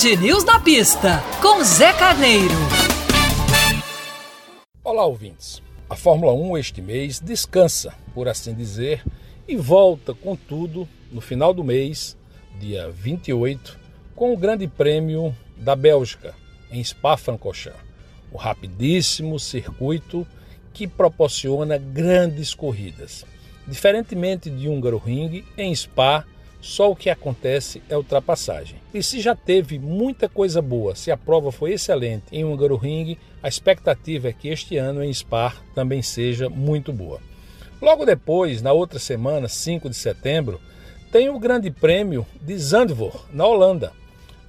Band News na pista, com Zé Carneiro. Olá, ouvintes. A Fórmula 1 este mês descansa, por assim dizer, e volta com tudo no final do mês, dia 28, com o Grande Prêmio da Bélgica, em Spa-Francorchamps. O rapidíssimo circuito que proporciona grandes corridas. Diferentemente de Húngaro Ring, em Spa só o que acontece é ultrapassagem. E se já teve muita coisa boa, se a prova foi excelente em Húngaro Ring, a expectativa é que este ano em Spa também seja muito boa. Logo depois, na outra semana, 5 de setembro, tem o Grande Prêmio de Zandvoort, na Holanda.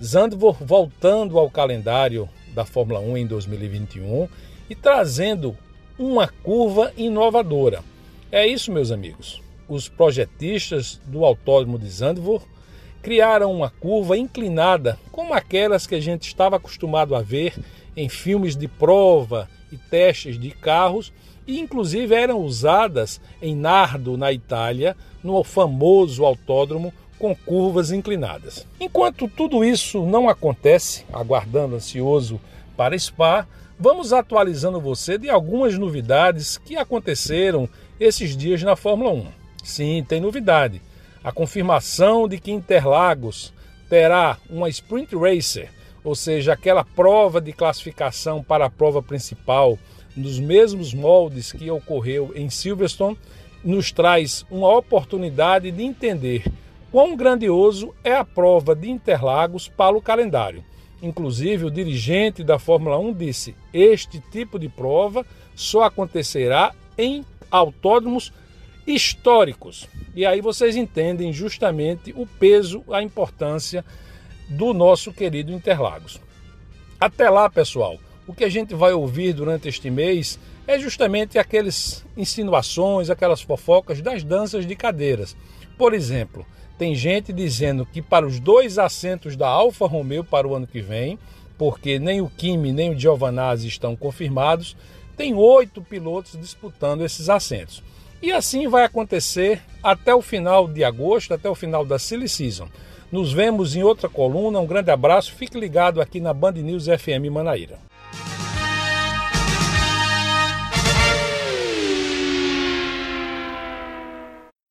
Zandvoort voltando ao calendário da Fórmula 1 em 2021 e trazendo uma curva inovadora. É isso, meus amigos os projetistas do Autódromo de Zandvoort criaram uma curva inclinada, como aquelas que a gente estava acostumado a ver em filmes de prova e testes de carros, e inclusive eram usadas em Nardo, na Itália, no famoso autódromo com curvas inclinadas. Enquanto tudo isso não acontece, aguardando ansioso para Spa, vamos atualizando você de algumas novidades que aconteceram esses dias na Fórmula 1. Sim, tem novidade. A confirmação de que Interlagos terá uma Sprint Racer, ou seja, aquela prova de classificação para a prova principal, nos mesmos moldes que ocorreu em Silverstone, nos traz uma oportunidade de entender quão grandioso é a prova de Interlagos para o calendário. Inclusive, o dirigente da Fórmula 1 disse: este tipo de prova só acontecerá em autódromos históricos. E aí vocês entendem justamente o peso, a importância do nosso querido Interlagos. Até lá, pessoal, o que a gente vai ouvir durante este mês é justamente aquelas insinuações, aquelas fofocas das danças de cadeiras. Por exemplo, tem gente dizendo que para os dois assentos da Alfa Romeo para o ano que vem, porque nem o Kimi nem o Giovanazzi estão confirmados, tem oito pilotos disputando esses assentos. E assim vai acontecer até o final de agosto, até o final da Silly Season. Nos vemos em outra coluna. Um grande abraço. Fique ligado aqui na Band News FM Manaíra.